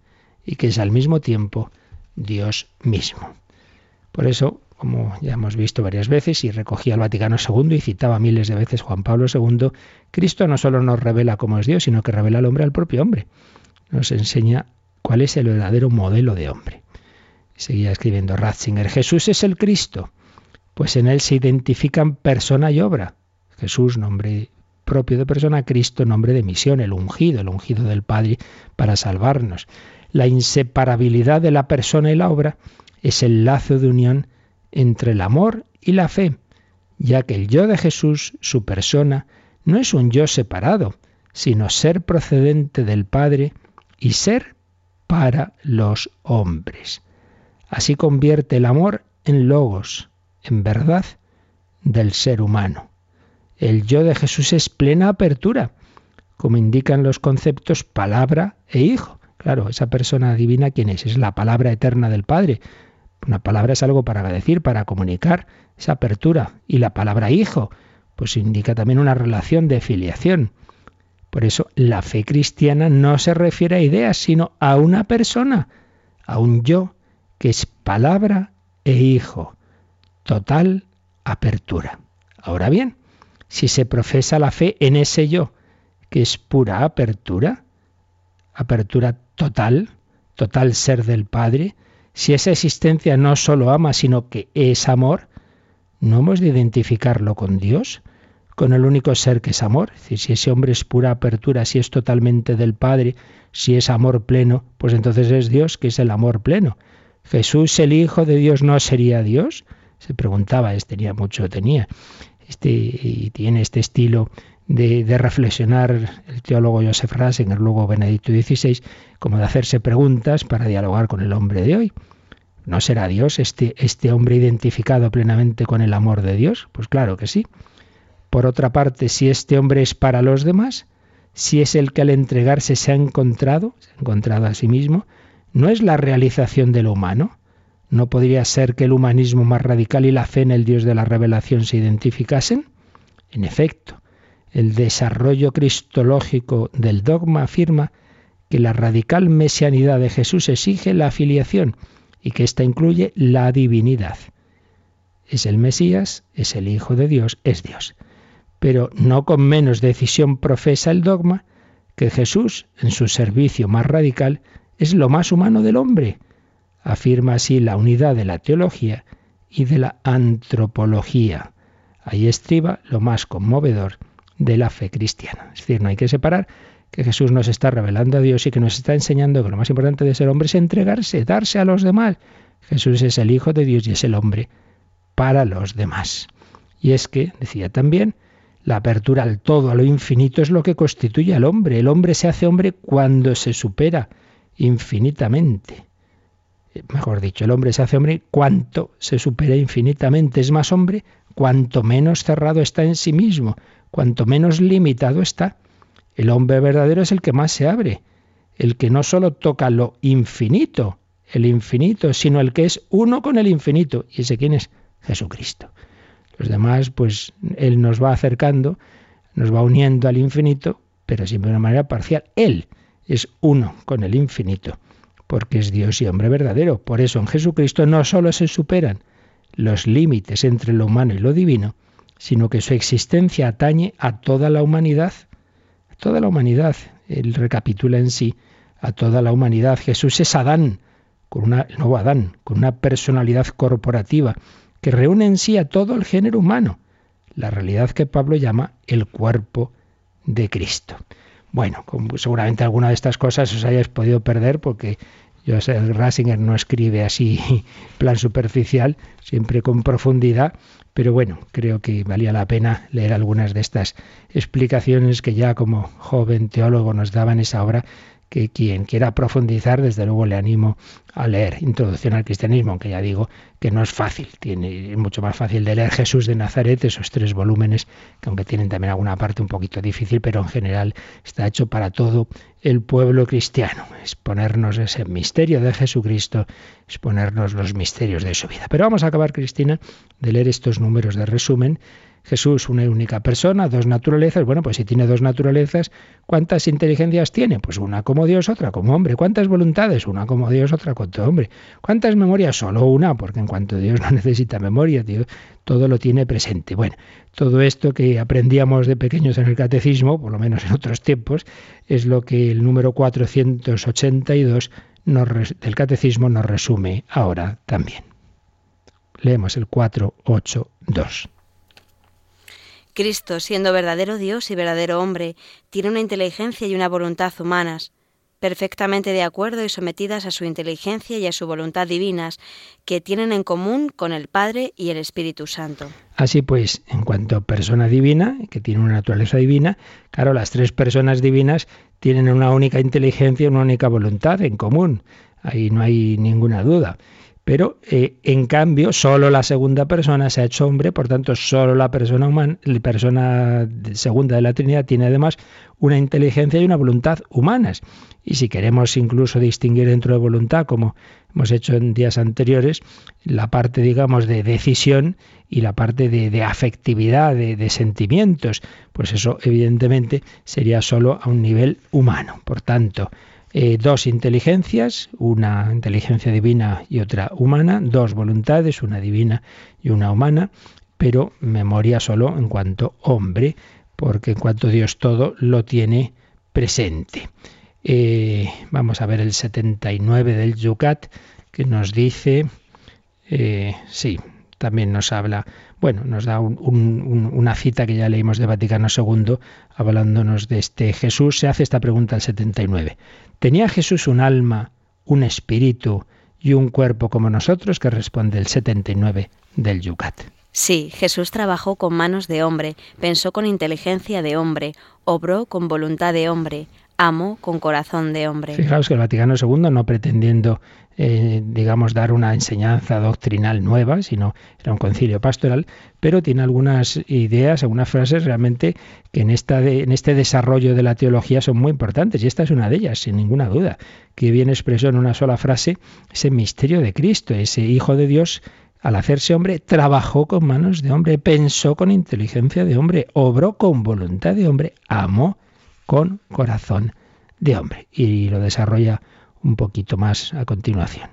y que es al mismo tiempo Dios mismo. Por eso, como ya hemos visto varias veces, y recogía el Vaticano II y citaba miles de veces Juan Pablo II, Cristo no solo nos revela cómo es Dios, sino que revela al hombre al propio hombre. Nos enseña cuál es el verdadero modelo de hombre. Seguía escribiendo Ratzinger, Jesús es el Cristo, pues en él se identifican persona y obra. Jesús, nombre propio de persona, Cristo, nombre de misión, el ungido, el ungido del Padre para salvarnos. La inseparabilidad de la persona y la obra es el lazo de unión entre el amor y la fe, ya que el yo de Jesús, su persona, no es un yo separado, sino ser procedente del Padre y ser para los hombres. Así convierte el amor en logos, en verdad del ser humano. El yo de Jesús es plena apertura, como indican los conceptos palabra e hijo. Claro, esa persona divina, ¿quién es? Es la palabra eterna del Padre. Una palabra es algo para decir, para comunicar, esa apertura. Y la palabra hijo, pues indica también una relación de filiación. Por eso la fe cristiana no se refiere a ideas, sino a una persona, a un yo, que es palabra e hijo. Total apertura. Ahora bien, si se profesa la fe en ese yo, que es pura apertura, apertura total, total ser del Padre, si esa existencia no solo ama, sino que es amor, ¿no hemos de identificarlo con Dios? Con el único ser que es amor. Es decir, si ese hombre es pura apertura, si es totalmente del Padre, si es amor pleno, pues entonces es Dios que es el amor pleno. Jesús, el Hijo de Dios, no sería Dios. Se preguntaba, este tenía mucho, tenía este y tiene este estilo de, reflexionar el teólogo Joseph Ratzinger, luego Benedicto XVI, como de hacerse preguntas para dialogar con el hombre de hoy. ¿No será Dios este, este hombre identificado plenamente con el amor de Dios? Pues claro que sí. Por otra parte, si este hombre es para los demás, si es el que al entregarse se ha encontrado, se ha encontrado a sí mismo, ¿no es la realización de lo humano? ¿No podría ser que el humanismo más radical y la fe en el Dios de la revelación se identificasen? En efecto, el desarrollo cristológico del dogma afirma que la radical mesianidad de Jesús exige la afiliación y que ésta incluye la divinidad. Es el Mesías, es el Hijo de Dios, es Dios. Pero no con menos decisión profesa el dogma que Jesús, en su servicio más radical, es lo más humano del hombre. Afirma así la unidad de la teología y de la antropología. Ahí estriba lo más conmovedor de la fe cristiana. Es decir, no hay que separar que Jesús nos está revelando a Dios y que nos está enseñando que lo más importante de ser hombre es entregarse, darse a los demás. Jesús es el Hijo de Dios y es el hombre para los demás. Y es que, decía también, la apertura al todo, a lo infinito, es lo que constituye al hombre. El hombre se hace hombre cuando se supera infinitamente. Eh, mejor dicho, el hombre se hace hombre cuanto se supera infinitamente. Es más hombre cuanto menos cerrado está en sí mismo, cuanto menos limitado está. El hombre verdadero es el que más se abre, el que no solo toca lo infinito, el infinito, sino el que es uno con el infinito. ¿Y ese quién es? Jesucristo. Los demás, pues Él nos va acercando, nos va uniendo al infinito, pero siempre de una manera parcial. Él es uno con el infinito, porque es Dios y hombre verdadero. Por eso en Jesucristo no solo se superan los límites entre lo humano y lo divino, sino que su existencia atañe a toda la humanidad, toda la humanidad. Él recapitula en sí a toda la humanidad. Jesús es Adán, con una, el nuevo Adán, con una personalidad corporativa que reúne en sí a todo el género humano, la realidad que Pablo llama el cuerpo de Cristo. Bueno, seguramente alguna de estas cosas os hayáis podido perder porque Joseph Rasinger no escribe así plan superficial, siempre con profundidad, pero bueno, creo que valía la pena leer algunas de estas explicaciones que ya como joven teólogo nos daban esa obra que quien quiera profundizar, desde luego le animo a leer Introducción al Cristianismo, aunque ya digo que no es fácil, tiene es mucho más fácil de leer Jesús de Nazaret, esos tres volúmenes, que aunque tienen también alguna parte un poquito difícil, pero en general está hecho para todo el pueblo cristiano, exponernos ese misterio de Jesucristo, exponernos los misterios de su vida. Pero vamos a acabar, Cristina, de leer estos números de resumen Jesús una única persona, dos naturalezas. Bueno, pues si tiene dos naturalezas, ¿cuántas inteligencias tiene? Pues una como Dios, otra como hombre. ¿Cuántas voluntades? Una como Dios, otra como hombre. ¿Cuántas memorias? Solo una, porque en cuanto Dios no necesita memoria, Dios todo lo tiene presente. Bueno, todo esto que aprendíamos de pequeños en el catecismo, por lo menos en otros tiempos, es lo que el número 482 del catecismo nos resume ahora también. Leemos el 482. Cristo, siendo verdadero Dios y verdadero hombre, tiene una inteligencia y una voluntad humanas, perfectamente de acuerdo y sometidas a su inteligencia y a su voluntad divinas, que tienen en común con el Padre y el Espíritu Santo. Así pues, en cuanto a persona divina, que tiene una naturaleza divina, claro, las tres personas divinas tienen una única inteligencia y una única voluntad en común. Ahí no hay ninguna duda. Pero eh, en cambio, solo la segunda persona se ha hecho hombre, por tanto, solo la persona humana, la persona segunda de la Trinidad tiene además una inteligencia y una voluntad humanas. Y si queremos incluso distinguir dentro de voluntad, como hemos hecho en días anteriores, la parte, digamos, de decisión y la parte de, afectividad, de, de, sentimientos, pues eso evidentemente sería solo a un nivel humano. Por tanto, eh, dos inteligencias, una inteligencia divina y otra humana, dos voluntades, una divina y una humana, pero memoria solo en cuanto hombre, porque en cuanto Dios todo lo tiene presente. Eh, vamos a ver el 79 del Yucat, que nos dice, eh, sí, también nos habla, bueno, nos da una cita que ya leímos de Vaticano II, hablándonos de este Jesús, se hace esta pregunta al 79. ¿Tenía Jesús un alma, un espíritu y un cuerpo como nosotros? Que responde el 79 del Yucat. Sí, Jesús trabajó con manos de hombre, pensó con inteligencia de hombre, obró con voluntad de hombre, amó con corazón de hombre. Fijaos que el Vaticano II, no pretendiendo eh, digamos, dar una enseñanza doctrinal nueva, sino era un concilio pastoral, pero tiene algunas ideas, algunas frases realmente que en, esta en este desarrollo de la teología son muy importantes, y esta es una de ellas, sin ninguna duda, que bien expresó en una sola frase ese misterio de Cristo, ese Hijo de Dios al hacerse hombre, trabajó con manos de hombre, pensó con inteligencia de hombre, obró con voluntad de hombre, amó con corazón de hombre. Y lo desarrolla un poquito más a continuación.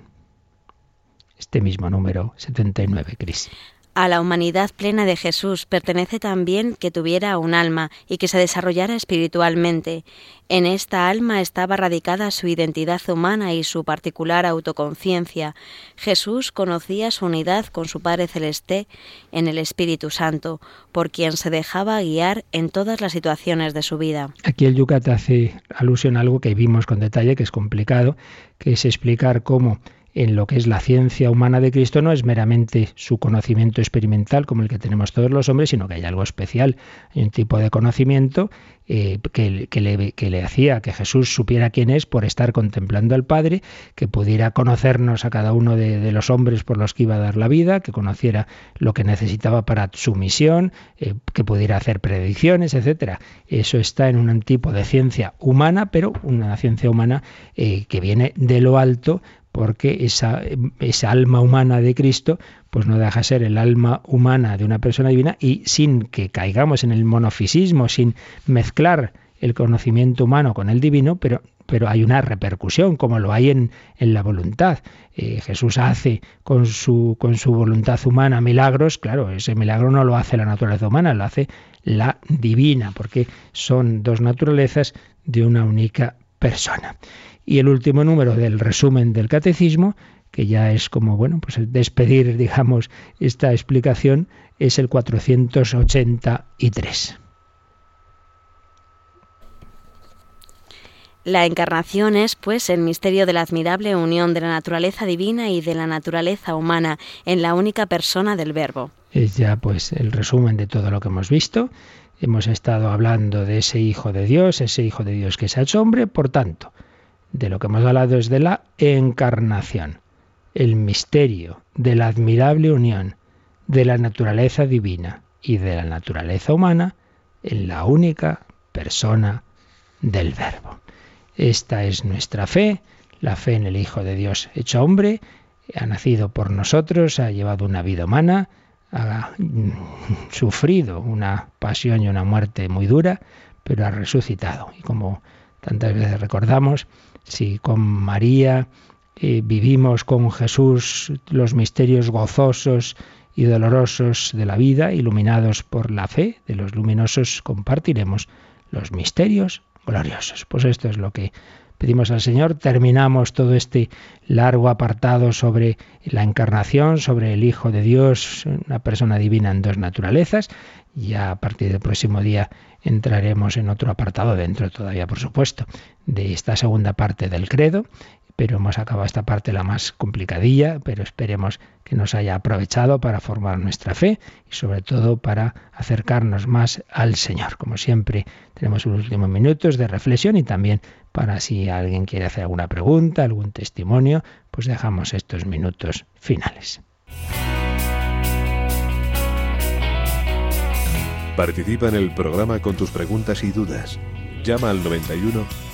Este mismo número 79, Cris. A la humanidad plena de Jesús pertenece también que tuviera un alma y que se desarrollara espiritualmente. En esta alma estaba radicada su identidad humana y su particular autoconciencia. Jesús conocía su unidad con su Padre Celeste en el Espíritu Santo, por quien se dejaba guiar en todas las situaciones de su vida. Aquí el Yucat hace alusión a algo que vimos con detalle, que es complicado, que es explicar cómo en lo que es la ciencia humana de Cristo no es meramente su conocimiento experimental como el que tenemos todos los hombres, sino que hay algo especial, hay un tipo de conocimiento eh, que, le, hacía que Jesús supiera quién es por estar contemplando al Padre, que pudiera conocernos a cada uno de, los hombres por los que iba a dar la vida, que conociera lo que necesitaba para su misión, eh, que pudiera hacer predicciones, etcétera. Eso está en un tipo de ciencia humana, pero una ciencia humana eh, que viene de lo alto porque esa, alma humana de Cristo pues no deja ser el alma humana de una persona divina y sin que caigamos en el monofisismo, sin mezclar el conocimiento humano con el divino, pero, pero hay una repercusión, como lo hay en, en la voluntad. Eh, Jesús hace con su, con su voluntad humana milagros, claro, ese milagro no lo hace la naturaleza humana, lo hace la divina, porque son dos naturalezas de una única persona. Y el último número del resumen del catecismo, que ya es como, bueno, pues despedir, digamos, esta explicación, es el 483. La encarnación es, pues, el misterio de la admirable unión de la naturaleza divina y de la naturaleza humana en la única persona del Verbo. Es ya, pues, el resumen de todo lo que hemos visto. Hemos estado hablando de ese Hijo de Dios, ese Hijo de Dios que se ha hecho hombre, por tanto, de lo que hemos hablado es de la encarnación, el misterio de la admirable unión de la naturaleza divina y de la naturaleza humana en la única persona del Verbo. Esta es nuestra fe, la fe en el Hijo de Dios hecho hombre, ha nacido por nosotros, ha llevado una vida humana, ha sufrido una pasión y una muerte muy dura, pero ha resucitado. Y como tantas veces recordamos, si con María eh, vivimos con Jesús los misterios gozosos y dolorosos de la vida, iluminados por la fe de los luminosos, compartiremos los misterios gloriosos. Pues esto es lo que pedimos al Señor. Terminamos todo este largo apartado sobre la encarnación, sobre el Hijo de Dios, una persona divina en dos naturalezas. Ya a partir del próximo día entraremos en otro apartado, dentro todavía, por supuesto, de esta segunda parte del credo pero hemos acabado esta parte la más complicadilla, pero esperemos que nos haya aprovechado para formar nuestra fe y sobre todo para acercarnos más al Señor. Como siempre, tenemos unos últimos minutos de reflexión y también para si alguien quiere hacer alguna pregunta, algún testimonio, pues dejamos estos minutos finales. Participa en el programa con tus preguntas y dudas. Llama al 91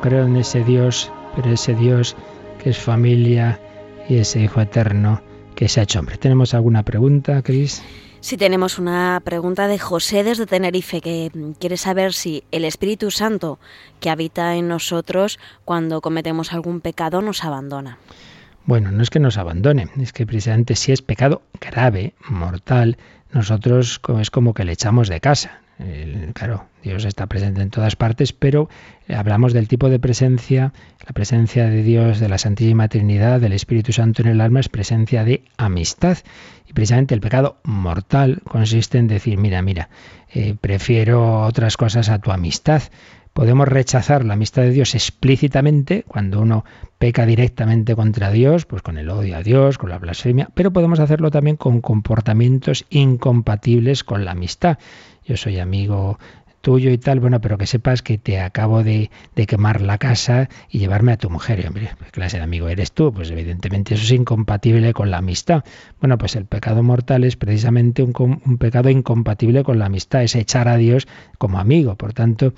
creo en ese Dios, pero ese Dios que es familia y ese Hijo eterno que se ha hecho hombre. ¿Tenemos alguna pregunta, Cris? Sí, tenemos una pregunta de José desde Tenerife que quiere saber si el Espíritu Santo que habita en nosotros cuando cometemos algún pecado nos abandona. Bueno, no es que nos abandone, es que precisamente si es pecado grave, mortal, nosotros es como que le echamos de casa. Claro, Dios está presente en todas partes, pero hablamos del tipo de presencia, la presencia de Dios, de la Santísima Trinidad, del Espíritu Santo en el alma, es presencia de amistad. Y precisamente el pecado mortal consiste en decir, mira, mira, eh, prefiero otras cosas a tu amistad. Podemos rechazar la amistad de Dios explícitamente cuando uno peca directamente contra Dios, pues con el odio a Dios, con la blasfemia, pero podemos hacerlo también con comportamientos incompatibles con la amistad. Yo soy amigo tuyo y tal, bueno, pero que sepas que te acabo de, quemar la casa y llevarme a tu mujer. Y, hombre, ¿qué clase de amigo eres tú? Pues evidentemente eso es incompatible con la amistad. Bueno, pues el pecado mortal es precisamente un pecado incompatible con la amistad, es echar a Dios como amigo. Por tanto,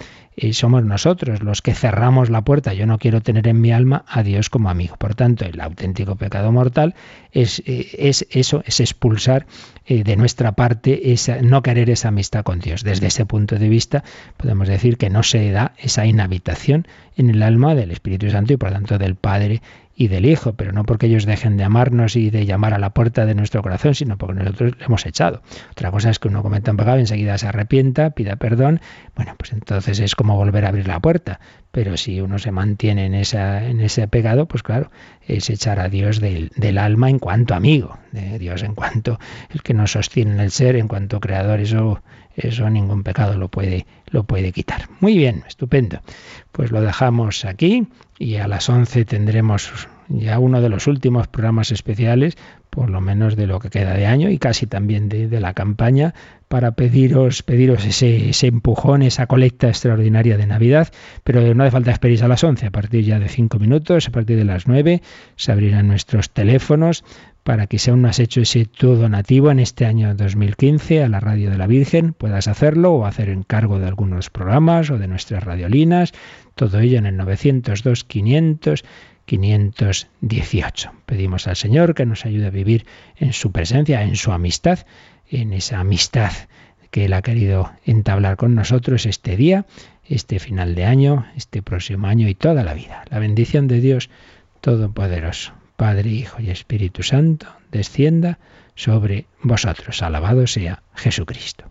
somos nosotros los que cerramos la puerta. Yo no quiero tener en mi alma a Dios como amigo. Por tanto, el auténtico pecado mortal es, eh, es eso, es expulsar eh, de nuestra parte esa, no querer esa amistad con Dios. Desde ese punto de vista, podemos decir que no se da esa inhabitación en el alma del Espíritu Santo y por tanto del Padre y del Hijo, pero no porque ellos dejen de amarnos y de llamar a la puerta de nuestro corazón, sino porque nosotros le hemos echado. Otra cosa es que uno cometa un pecado enseguida se arrepienta, pida perdón, bueno, pues entonces es como volver a abrir la puerta. Pero si uno se mantiene en, esa, en ese pecado, pues claro, es echar a Dios del, del alma en cuanto amigo, de Dios en cuanto el que nos sostiene en el ser, en cuanto creador, eso eso ningún pecado lo puede, lo puede quitar. Muy bien, estupendo. Pues lo dejamos aquí y a las 11 tendremos ya uno de los últimos programas especiales, por lo menos de lo que queda de año y casi también de, la campaña, para pediros, pediros ese, ese, empujón, esa colecta extraordinaria de Navidad. Pero no hace falta esperar a las 11, a partir ya de 5 minutos, a partir de las 9 se abrirán nuestros teléfonos para que si aún no has hecho ese tu donativo en este año 2015 a la Radio de la Virgen, puedas hacerlo o hacer encargo de algunos programas o de nuestras radiolinas, todo ello en el 902 500 518. Pedimos al Señor que nos ayude a vivir en su presencia, en su amistad, en esa amistad que Él ha querido entablar con nosotros este día, este final de año, este próximo año y toda la vida. La bendición de Dios Todopoderoso, Padre, Hijo y Espíritu Santo, descienda sobre vosotros. Alabado sea Jesucristo.